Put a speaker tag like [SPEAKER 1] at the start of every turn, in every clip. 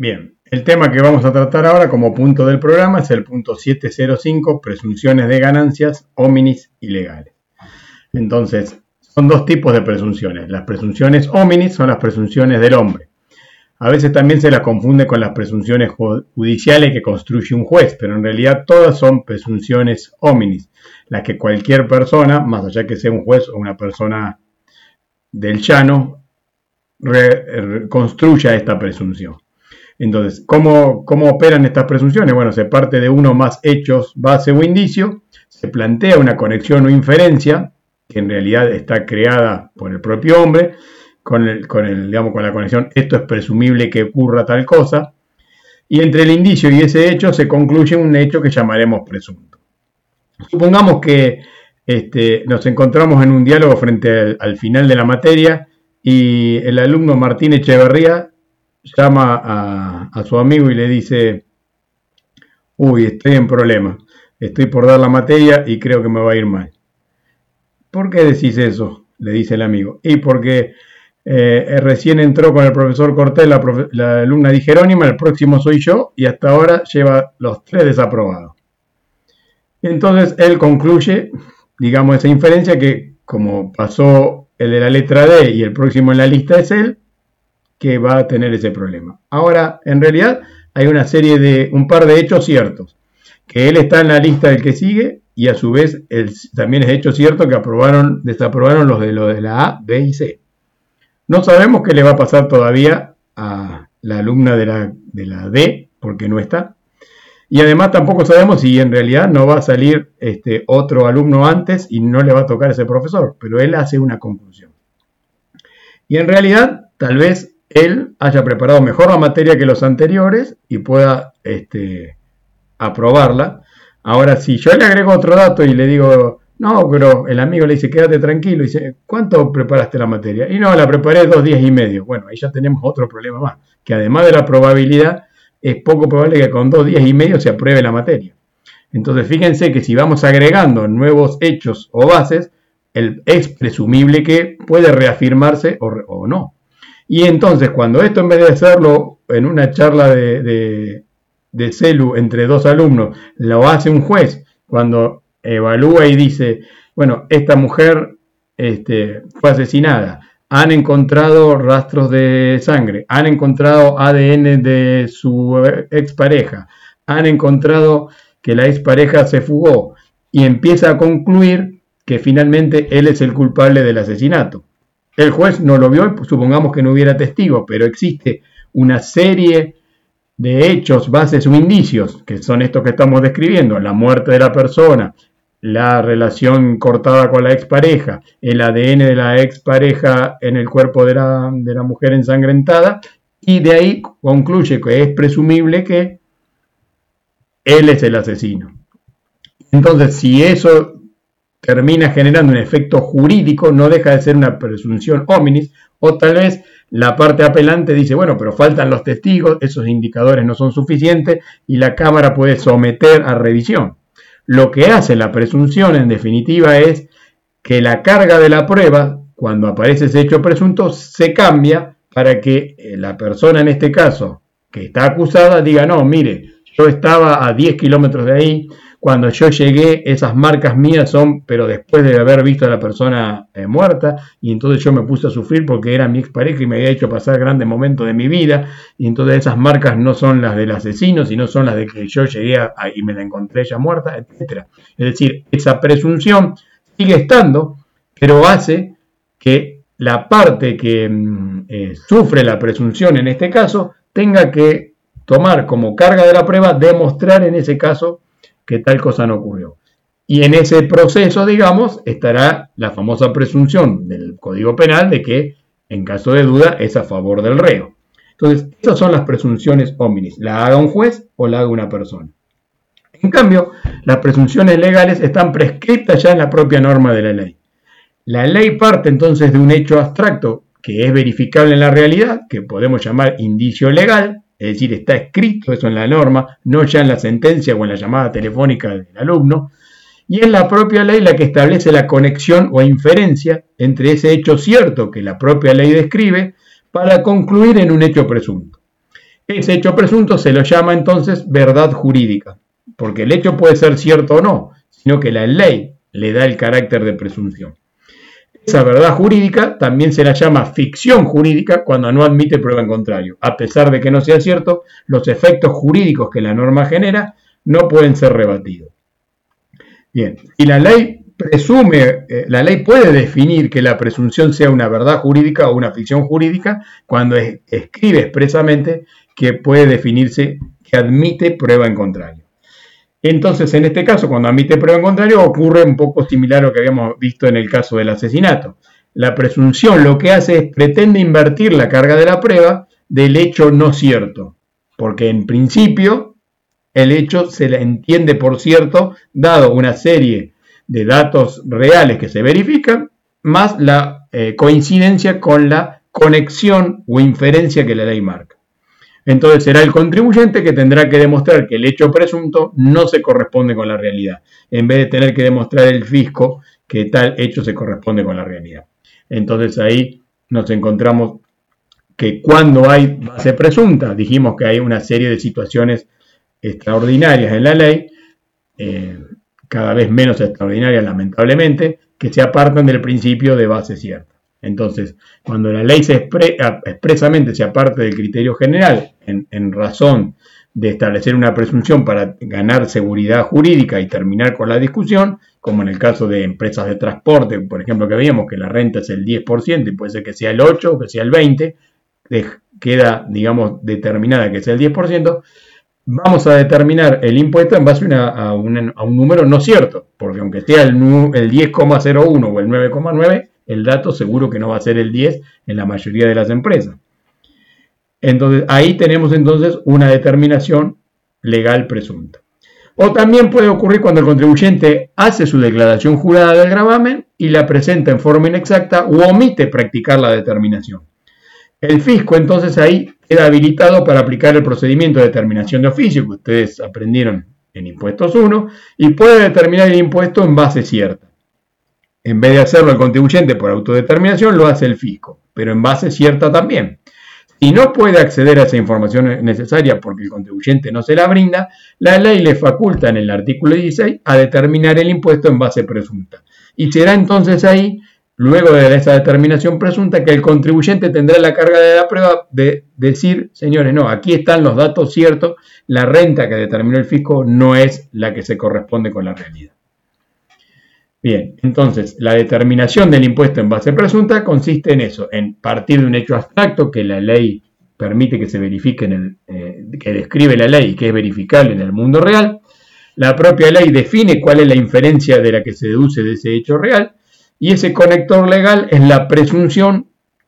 [SPEAKER 1] Bien, el tema que vamos a tratar ahora como punto del programa es el punto 705, presunciones de ganancias, hominis ilegales. Entonces, son dos tipos de presunciones. Las presunciones hominis son las presunciones del hombre. A veces también se las confunde con las presunciones judiciales que construye un juez, pero en realidad todas son presunciones hominis, las que cualquier persona, más allá que sea un juez o una persona del llano, construya esta presunción. Entonces, ¿cómo, ¿cómo operan estas presunciones? Bueno, se parte de uno más hechos, base o indicio, se plantea una conexión o inferencia, que en realidad está creada por el propio hombre, con, el, con, el, digamos, con la conexión, esto es presumible que ocurra tal cosa, y entre el indicio y ese hecho se concluye un hecho que llamaremos presunto. Supongamos que este, nos encontramos en un diálogo frente al, final de la materia y el alumno Martín Echeverría llama a, su amigo y le dice, uy, estoy en problema, estoy por dar la materia y creo que me va a ir mal. ¿Por qué decís eso? le dice el amigo. Y porque eh, recién entró con el profesor Cortés la, alumna de Jerónima, el próximo soy yo, y hasta ahora lleva los tres desaprobados. Entonces él concluye, digamos, esa inferencia que como pasó el de la letra D y el próximo en la lista es él, que va a tener ese problema. Ahora, en realidad, hay una serie de, un par de hechos ciertos, que él está en la lista del que sigue y a su vez también es hecho cierto que aprobaron, desaprobaron los de, lo de la A, B y C. No sabemos qué le va a pasar todavía a la alumna de la, de la D, porque no está. Y además tampoco sabemos si en realidad no va a salir este, otro alumno antes y no le va a tocar ese profesor, pero él hace una conclusión. Y en realidad, tal vez él haya preparado mejor la materia que los anteriores y pueda este, aprobarla. Ahora, si yo le agrego otro dato y le digo, no, pero el amigo le dice, quédate tranquilo, y dice, ¿cuánto preparaste la materia? Y no, la preparé dos días y medio. Bueno, ahí ya tenemos otro problema más, que además de la probabilidad, es poco probable que con dos días y medio se apruebe la materia. Entonces, fíjense que si vamos agregando nuevos hechos o bases, es presumible que puede reafirmarse o no. Y entonces, cuando esto en vez de hacerlo en una charla de, de, celu entre dos alumnos, lo hace un juez, cuando evalúa y dice, bueno, esta mujer este, fue asesinada, han encontrado rastros de sangre, han encontrado ADN de su expareja, han encontrado que la expareja se fugó y empieza a concluir que finalmente él es el culpable del asesinato. El juez no lo vio, supongamos que no hubiera testigos, pero existe una serie de hechos, bases o indicios, que son estos que estamos describiendo, la muerte de la persona, la relación cortada con la expareja, el ADN de la expareja en el cuerpo de la, de la mujer ensangrentada, y de ahí concluye que es presumible que él es el asesino. Entonces, si eso termina generando un efecto jurídico, no deja de ser una presunción hominis, o tal vez la parte apelante dice, bueno, pero faltan los testigos, esos indicadores no son suficientes y la Cámara puede someter a revisión. Lo que hace la presunción, en definitiva, es que la carga de la prueba, cuando aparece ese hecho presunto, se cambia para que eh, la persona, en este caso, que está acusada, diga, no, mire, yo estaba a 10 kilómetros de ahí, cuando yo llegué, esas marcas mías son, pero después de haber visto a la persona eh, muerta, y entonces yo me puse a sufrir porque era mi expareja y me había hecho pasar grandes momentos de mi vida, y entonces esas marcas no son las del asesino, sino son las de que yo llegué y me la encontré ya muerta, etc. Es decir, esa presunción sigue estando, pero hace que la parte que mm, eh, sufre la presunción en este caso tenga que tomar como carga de la prueba demostrar en ese caso que tal cosa no ocurrió. Y en ese proceso, digamos, estará la famosa presunción del Código Penal de que, en caso de duda, es a favor del reo. Entonces, esas son las presunciones hominis. La haga un juez o la haga una persona. En cambio, las presunciones legales están prescritas ya en la propia norma de la ley. La ley parte entonces de un hecho abstracto que es verificable en la realidad, que podemos llamar indicio legal, es decir, está escrito eso en la norma, no ya en la sentencia o en la llamada telefónica del alumno, y es la propia ley la que establece la conexión o inferencia entre ese hecho cierto que la propia ley describe para concluir en un hecho presunto. ese hecho presunto se lo llama entonces verdad jurídica, porque el hecho puede ser cierto o no, sino que la ley le da el carácter de presunción. Esa verdad jurídica también se la llama ficción jurídica cuando no admite prueba en contrario. A pesar de que no sea cierto, los efectos jurídicos que la norma genera no pueden ser rebatidos. Bien, y la ley presume, eh, la ley puede definir que la presunción sea una verdad jurídica o una ficción jurídica cuando escribe expresamente que puede definirse que admite prueba en contrario. Entonces, en este caso, cuando admite prueba en contrario, ocurre un poco similar a lo que habíamos visto en el caso del asesinato. La presunción lo que hace es pretende invertir la carga de la prueba del hecho no cierto, porque en principio el hecho se le entiende por cierto, dado una serie de datos reales que se verifican, más la eh, coincidencia con la conexión o inferencia que la ley marca. Entonces será el contribuyente que tendrá que demostrar que el hecho presunto no se corresponde con la realidad, en vez de tener que demostrar el fisco que tal hecho se corresponde con la realidad. Entonces ahí nos encontramos que cuando hay base presunta, dijimos que hay una serie de situaciones extraordinarias en la ley, eh, cada vez menos extraordinarias lamentablemente, que se apartan del principio de base cierta. Entonces, cuando la ley se expresamente se aparte del criterio general en, razón de establecer una presunción para ganar seguridad jurídica y terminar con la discusión, como en el caso de empresas de transporte, por ejemplo, que veíamos que la renta es el 10% y puede ser que sea el 8 o que sea el 20, queda, digamos, determinada que sea el 10%, vamos a determinar el impuesto en base a, un, número no cierto, porque aunque sea el, el 10,01 o el 9,9, el dato seguro que no va a ser el 10 en la mayoría de las empresas. Entonces, ahí tenemos entonces una determinación legal presunta. O también puede ocurrir cuando el contribuyente hace su declaración jurada del gravamen y la presenta en forma inexacta o omite practicar la determinación. El fisco entonces ahí queda habilitado para aplicar el procedimiento de determinación de oficio que ustedes aprendieron en impuestos 1 y puede determinar el impuesto en base cierta. En vez de hacerlo el contribuyente por autodeterminación, lo hace el fisco, pero en base cierta también. Si no puede acceder a esa información necesaria porque el contribuyente no se la brinda, la ley le faculta en el artículo 16 a determinar el impuesto en base presunta. Y será entonces ahí, luego de esa determinación presunta, que el contribuyente tendrá la carga de la prueba de decir, señores, no, aquí están los datos ciertos, la renta que determinó el fisco no es la que se corresponde con la realidad. Bien, entonces la determinación del impuesto en base presunta consiste en eso, en partir de un hecho abstracto que la ley permite que se verifique en el, eh, que describe la ley y que es verificable en el mundo real. La propia ley define cuál es la inferencia de la que se deduce de ese hecho real y ese conector legal es la presunción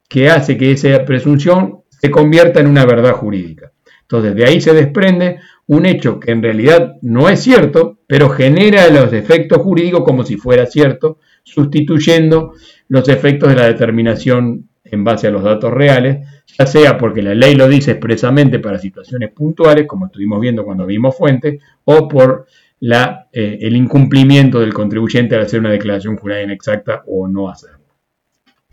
[SPEAKER 1] que hace que esa presunción se convierta en una verdad jurídica. Entonces de ahí se desprende un hecho que en realidad no es cierto, pero genera los efectos jurídicos como si fuera cierto, sustituyendo los efectos de la determinación en base a los datos reales, ya sea porque la ley lo dice expresamente para situaciones puntuales, como estuvimos viendo cuando vimos fuente, o por eh, el incumplimiento del contribuyente al hacer una declaración jurada inexacta o no hacerlo.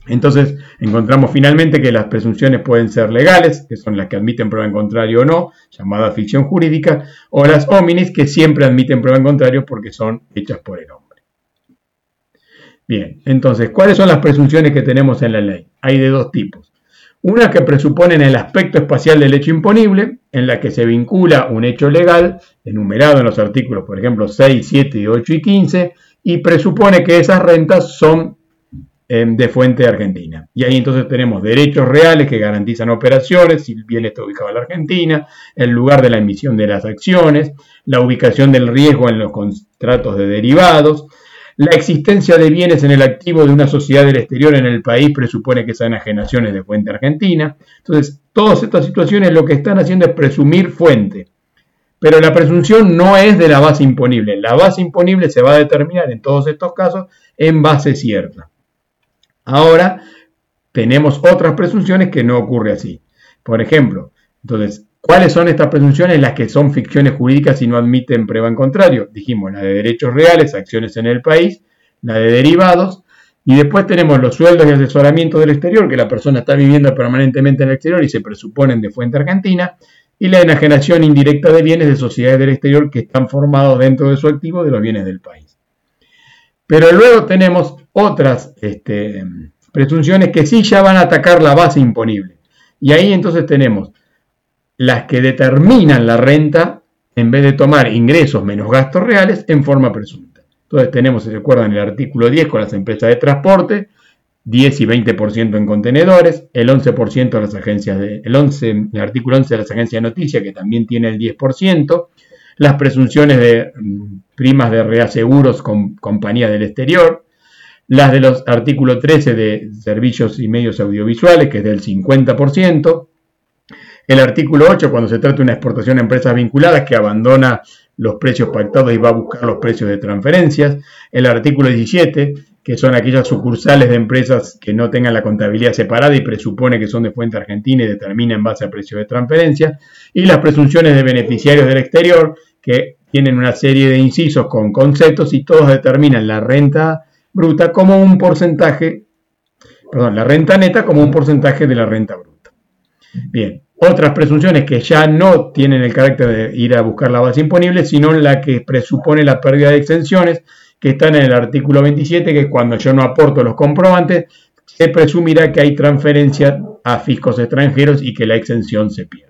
[SPEAKER 1] Entonces, encontramos finalmente que las presunciones pueden ser legales, que son las que admiten prueba en contrario o no, llamada ficción jurídica, o las hominis, que siempre admiten prueba en contrario porque son hechas por el hombre. Bien, entonces, ¿cuáles son las presunciones que tenemos en la ley? Hay de dos tipos. Una que presuponen el aspecto espacial del hecho imponible, en la que se vincula un hecho legal, enumerado en los artículos, por ejemplo, 6, 7, 8 y 15, y presupone que esas rentas son de fuente argentina. Y ahí entonces tenemos derechos reales que garantizan operaciones, si bien está ubicado en la Argentina, el lugar de la emisión de las acciones, la ubicación del riesgo en los contratos de derivados, la existencia de bienes en el activo de una sociedad del exterior en el país presupone que sean ajenaciones de fuente argentina. Entonces, todas estas situaciones lo que están haciendo es presumir fuente. Pero la presunción no es de la base imponible. La base imponible se va a determinar en todos estos casos en base cierta. Ahora tenemos otras presunciones que no ocurre así. Por ejemplo, entonces, ¿cuáles son estas presunciones? Las que son ficciones jurídicas y no admiten prueba en contrario. Dijimos la de derechos reales, acciones en el país, la de derivados, y después tenemos los sueldos y asesoramiento del exterior, que la persona está viviendo permanentemente en el exterior y se presuponen de fuente argentina, y la enajenación indirecta de bienes de sociedades del exterior que están formados dentro de su activo de los bienes del país. Pero luego tenemos otras este, presunciones que sí ya van a atacar la base imponible. Y ahí entonces tenemos las que determinan la renta en vez de tomar ingresos menos gastos reales en forma presunta. Entonces tenemos, si recuerdan, el artículo 10 con las empresas de transporte, 10 y 20% en contenedores, el 11% de las agencias de, el, 11, el artículo 11 de las agencias de noticias, que también tiene el 10%, las presunciones de mm, primas de reaseguros con compañías del exterior, las de los artículos 13 de servicios y medios audiovisuales, que es del 50%, el artículo 8, cuando se trata de una exportación a empresas vinculadas que abandona los precios pactados y va a buscar los precios de transferencias, el artículo 17, que son aquellas sucursales de empresas que no tengan la contabilidad separada y presupone que son de fuente argentina y determina en base a precio de transferencia, y las presunciones de beneficiarios del exterior, que tienen una serie de incisos con conceptos y todos determinan la renta bruta como un porcentaje, perdón, la renta neta como un porcentaje de la renta bruta. Bien, otras presunciones que ya no tienen el carácter de ir a buscar la base imponible, sino la que presupone la pérdida de exenciones, que están en el artículo 27, que cuando yo no aporto los comprobantes, se presumirá que hay transferencia a fiscos extranjeros y que la exención se pierde.